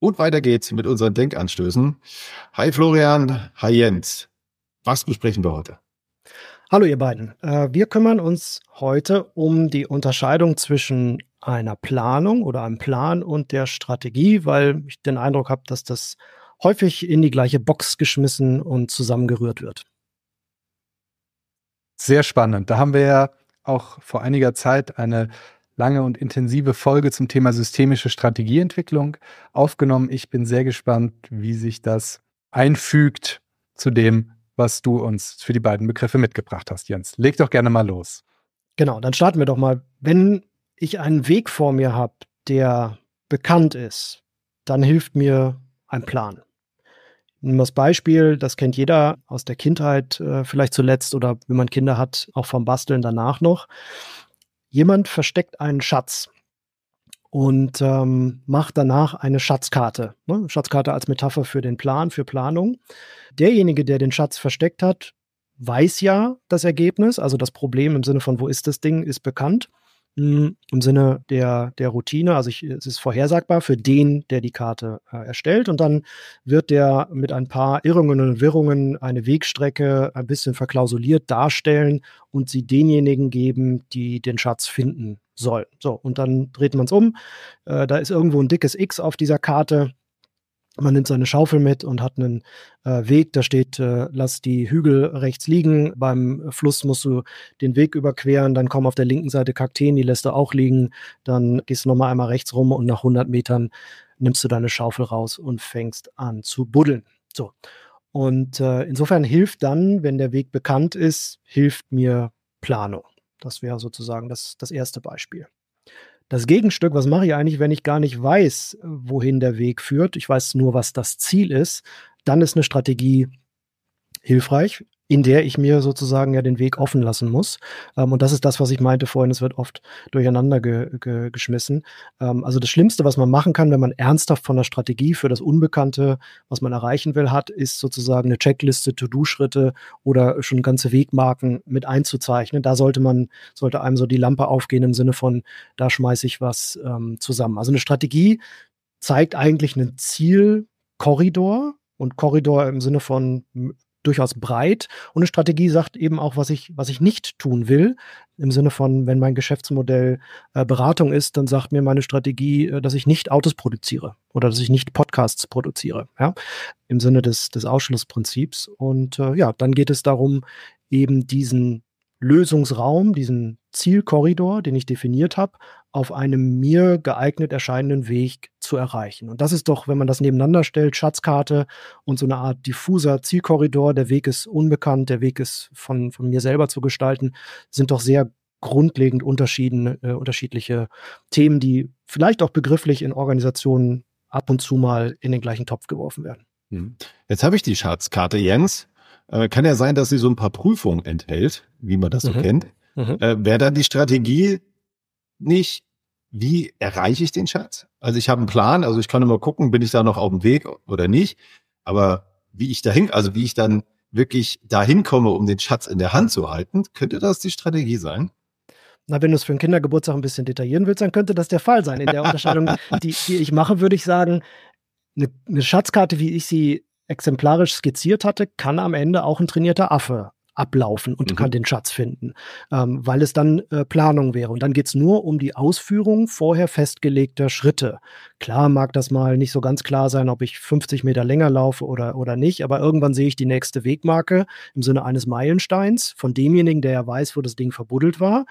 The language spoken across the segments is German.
Und weiter geht's mit unseren Denkanstößen. Hi Florian, hi Jens. Was besprechen wir heute? Hallo ihr beiden. Äh, wir kümmern uns heute um die Unterscheidung zwischen einer Planung oder einem Plan und der Strategie, weil ich den Eindruck habe, dass das häufig in die gleiche Box geschmissen und zusammengerührt wird. Sehr spannend. Da haben wir ja auch vor einiger Zeit eine lange und intensive Folge zum Thema systemische Strategieentwicklung aufgenommen. Ich bin sehr gespannt, wie sich das einfügt zu dem, was du uns für die beiden Begriffe mitgebracht hast, Jens. Leg doch gerne mal los. Genau, dann starten wir doch mal. Wenn ich einen Weg vor mir habe, der bekannt ist, dann hilft mir ein Plan. Wir das Beispiel, das kennt jeder aus der Kindheit äh, vielleicht zuletzt oder wenn man Kinder hat, auch vom Basteln danach noch. Jemand versteckt einen Schatz und ähm, macht danach eine Schatzkarte. Ne? Schatzkarte als Metapher für den Plan, für Planung. Derjenige, der den Schatz versteckt hat, weiß ja das Ergebnis, also das Problem im Sinne von, wo ist das Ding, ist bekannt. Im Sinne der, der Routine, also ich, es ist vorhersagbar für den, der die Karte äh, erstellt. Und dann wird der mit ein paar Irrungen und Wirrungen eine Wegstrecke ein bisschen verklausuliert darstellen und sie denjenigen geben, die den Schatz finden sollen. So, und dann dreht man es um. Äh, da ist irgendwo ein dickes X auf dieser Karte. Man nimmt seine Schaufel mit und hat einen äh, Weg, da steht, äh, lass die Hügel rechts liegen. Beim Fluss musst du den Weg überqueren, dann kommen auf der linken Seite Kakteen, die lässt du auch liegen. Dann gehst du nochmal einmal rechts rum und nach 100 Metern nimmst du deine Schaufel raus und fängst an zu buddeln. So. Und äh, insofern hilft dann, wenn der Weg bekannt ist, hilft mir Planung. Das wäre sozusagen das, das erste Beispiel. Das Gegenstück, was mache ich eigentlich, wenn ich gar nicht weiß, wohin der Weg führt? Ich weiß nur, was das Ziel ist. Dann ist eine Strategie hilfreich in der ich mir sozusagen ja den Weg offen lassen muss. Ähm, und das ist das, was ich meinte vorhin, es wird oft durcheinander ge ge geschmissen. Ähm, also das Schlimmste, was man machen kann, wenn man ernsthaft von der Strategie für das Unbekannte, was man erreichen will, hat, ist sozusagen eine Checkliste, To-Do-Schritte oder schon ganze Wegmarken mit einzuzeichnen. Da sollte man, sollte einem so die Lampe aufgehen im Sinne von, da schmeiße ich was ähm, zusammen. Also eine Strategie zeigt eigentlich einen Zielkorridor, und Korridor im Sinne von durchaus breit. Und eine Strategie sagt eben auch, was ich, was ich nicht tun will. Im Sinne von, wenn mein Geschäftsmodell äh, Beratung ist, dann sagt mir meine Strategie, äh, dass ich nicht Autos produziere oder dass ich nicht Podcasts produziere. Ja? Im Sinne des, des Ausschlussprinzips. Und äh, ja, dann geht es darum, eben diesen Lösungsraum, diesen Zielkorridor, den ich definiert habe, auf einem mir geeignet erscheinenden Weg zu erreichen. Und das ist doch, wenn man das nebeneinander stellt, Schatzkarte und so eine Art diffuser Zielkorridor, der Weg ist unbekannt, der Weg ist von, von mir selber zu gestalten, sind doch sehr grundlegend unterschieden, äh, unterschiedliche Themen, die vielleicht auch begrifflich in Organisationen ab und zu mal in den gleichen Topf geworfen werden. Hm. Jetzt habe ich die Schatzkarte, Jens. Äh, kann ja sein, dass sie so ein paar Prüfungen enthält, wie man das so mhm. kennt. Mhm. Äh, Wäre dann die Strategie nicht, wie erreiche ich den Schatz? Also ich habe einen Plan, also ich kann immer gucken, bin ich da noch auf dem Weg oder nicht. Aber wie ich dahin, also wie ich dann wirklich dahin komme, um den Schatz in der Hand zu halten, könnte das die Strategie sein? Na, wenn du es für einen Kindergeburtstag ein bisschen detaillieren willst, dann könnte das der Fall sein. In der Unterscheidung, die, die ich mache, würde ich sagen, eine, eine Schatzkarte, wie ich sie exemplarisch skizziert hatte, kann am Ende auch ein trainierter Affe ablaufen und mhm. kann den Schatz finden, ähm, weil es dann äh, Planung wäre. Und dann geht es nur um die Ausführung vorher festgelegter Schritte. Klar mag das mal nicht so ganz klar sein, ob ich 50 Meter länger laufe oder, oder nicht, aber irgendwann sehe ich die nächste Wegmarke im Sinne eines Meilensteins von demjenigen, der ja weiß, wo das Ding verbuddelt war.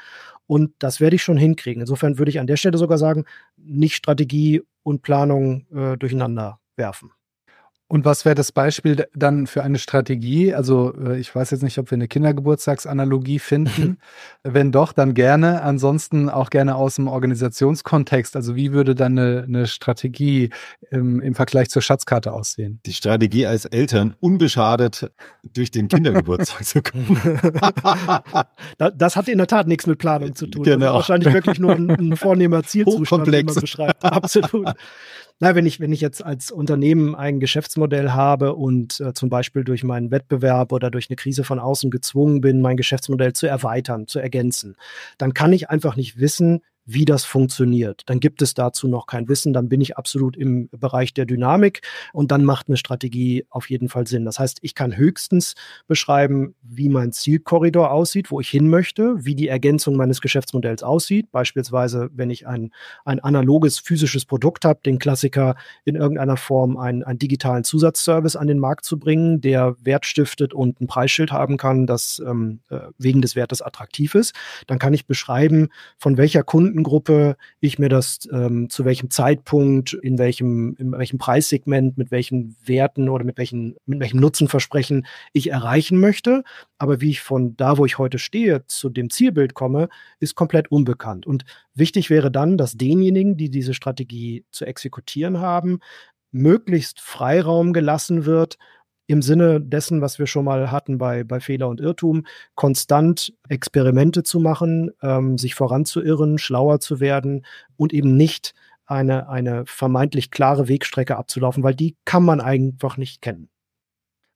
Und das werde ich schon hinkriegen. Insofern würde ich an der Stelle sogar sagen, nicht Strategie und Planung äh, durcheinander werfen. Und was wäre das Beispiel dann für eine Strategie? Also äh, ich weiß jetzt nicht, ob wir eine Kindergeburtstagsanalogie finden. Wenn doch, dann gerne. Ansonsten auch gerne aus dem Organisationskontext. Also wie würde dann eine, eine Strategie im, im, Vergleich zur Schatzkarte aussehen? Die Strategie als Eltern unbeschadet durch den Kindergeburtstag zu kommen. das hat in der Tat nichts mit Planung zu tun. Genau. wahrscheinlich wirklich nur ein, ein vornehmer Zielzustand, den man beschreibt. Absolut. Na, wenn ich, wenn ich jetzt als Unternehmen ein Geschäftsmodell habe und äh, zum Beispiel durch meinen Wettbewerb oder durch eine Krise von außen gezwungen bin, mein Geschäftsmodell zu erweitern, zu ergänzen, dann kann ich einfach nicht wissen, wie das funktioniert. Dann gibt es dazu noch kein Wissen, dann bin ich absolut im Bereich der Dynamik und dann macht eine Strategie auf jeden Fall Sinn. Das heißt, ich kann höchstens beschreiben, wie mein Zielkorridor aussieht, wo ich hin möchte, wie die Ergänzung meines Geschäftsmodells aussieht. Beispielsweise, wenn ich ein, ein analoges physisches Produkt habe, den Klassiker in irgendeiner Form einen, einen digitalen Zusatzservice an den Markt zu bringen, der Wert stiftet und ein Preisschild haben kann, das ähm, äh, wegen des Wertes attraktiv ist, dann kann ich beschreiben, von welcher Kunden Kundengruppe ich mir das ähm, zu welchem Zeitpunkt, in welchem, in welchem Preissegment, mit welchen Werten oder mit welchen, mit welchem Nutzenversprechen ich erreichen möchte. Aber wie ich von da, wo ich heute stehe, zu dem Zielbild komme, ist komplett unbekannt. Und wichtig wäre dann, dass denjenigen, die diese Strategie zu exekutieren haben, möglichst Freiraum gelassen wird, im Sinne dessen, was wir schon mal hatten bei, bei Fehler und Irrtum, konstant Experimente zu machen, ähm, sich voranzuirren, schlauer zu werden und eben nicht eine, eine vermeintlich klare Wegstrecke abzulaufen, weil die kann man einfach nicht kennen.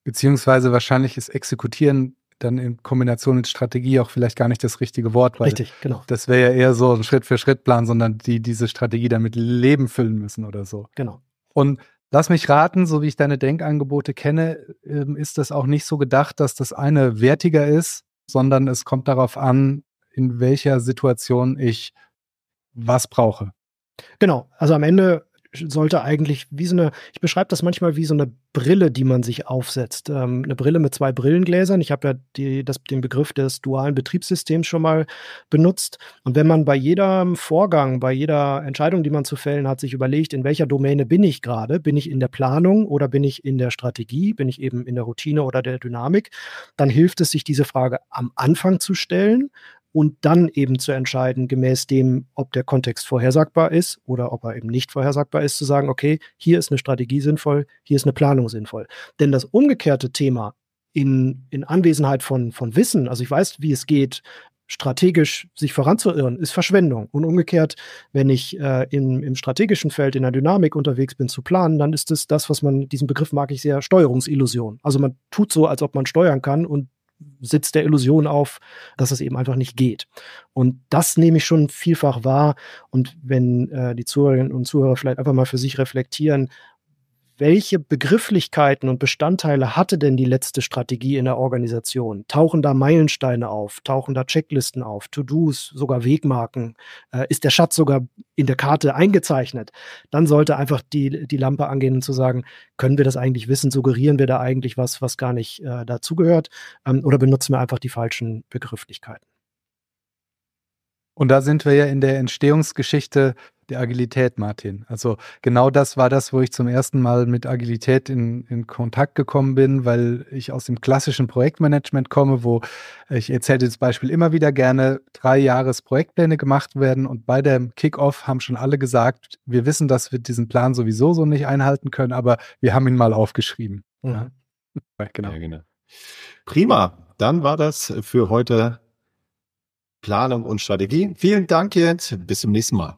Beziehungsweise wahrscheinlich ist Exekutieren dann in Kombination mit Strategie auch vielleicht gar nicht das richtige Wort. Weil Richtig, genau. Das wäre ja eher so ein Schritt-für-Schritt-Plan, sondern die diese Strategie dann mit Leben füllen müssen oder so. Genau. Und Lass mich raten, so wie ich deine Denkangebote kenne, ähm, ist das auch nicht so gedacht, dass das eine wertiger ist, sondern es kommt darauf an, in welcher Situation ich was brauche. Genau, also am Ende sollte eigentlich wie so eine, ich beschreibe das manchmal wie so eine Brille, die man sich aufsetzt. Ähm, eine Brille mit zwei Brillengläsern. Ich habe ja die, das, den Begriff des dualen Betriebssystems schon mal benutzt. Und wenn man bei jedem Vorgang, bei jeder Entscheidung, die man zu fällen hat, sich überlegt, in welcher Domäne bin ich gerade? Bin ich in der Planung oder bin ich in der Strategie? Bin ich eben in der Routine oder der Dynamik? Dann hilft es, sich diese Frage am Anfang zu stellen und dann eben zu entscheiden, gemäß dem, ob der Kontext vorhersagbar ist oder ob er eben nicht vorhersagbar ist, zu sagen, okay, hier ist eine Strategie sinnvoll, hier ist eine Planung sinnvoll. Denn das umgekehrte Thema in, in Anwesenheit von, von Wissen, also ich weiß, wie es geht, strategisch sich voranzuirren, ist Verschwendung. Und umgekehrt, wenn ich äh, im, im strategischen Feld in der Dynamik unterwegs bin zu planen, dann ist es das, was man, diesen Begriff mag ich sehr, Steuerungsillusion. Also man tut so, als ob man steuern kann und sitzt der Illusion auf, dass es eben einfach nicht geht. Und das nehme ich schon vielfach wahr. Und wenn äh, die Zuhörerinnen und Zuhörer vielleicht einfach mal für sich reflektieren, welche Begrifflichkeiten und Bestandteile hatte denn die letzte Strategie in der Organisation? Tauchen da Meilensteine auf? Tauchen da Checklisten auf? To-Dos, sogar Wegmarken? Äh, ist der Schatz sogar in der Karte eingezeichnet? Dann sollte einfach die, die Lampe angehen und zu sagen, können wir das eigentlich wissen? Suggerieren wir da eigentlich was, was gar nicht äh, dazugehört? Ähm, oder benutzen wir einfach die falschen Begrifflichkeiten? Und da sind wir ja in der Entstehungsgeschichte der Agilität, Martin. Also genau das war das, wo ich zum ersten Mal mit Agilität in, in Kontakt gekommen bin, weil ich aus dem klassischen Projektmanagement komme, wo ich erzähle das Beispiel immer wieder gerne, drei Jahres Projektpläne gemacht werden und bei dem Kickoff haben schon alle gesagt, wir wissen, dass wir diesen Plan sowieso so nicht einhalten können, aber wir haben ihn mal aufgeschrieben. Mhm. Ja. genau. Ja, genau. Prima. Dann war das für heute Planung und Strategie. Vielen Dank jetzt. Bis zum nächsten Mal.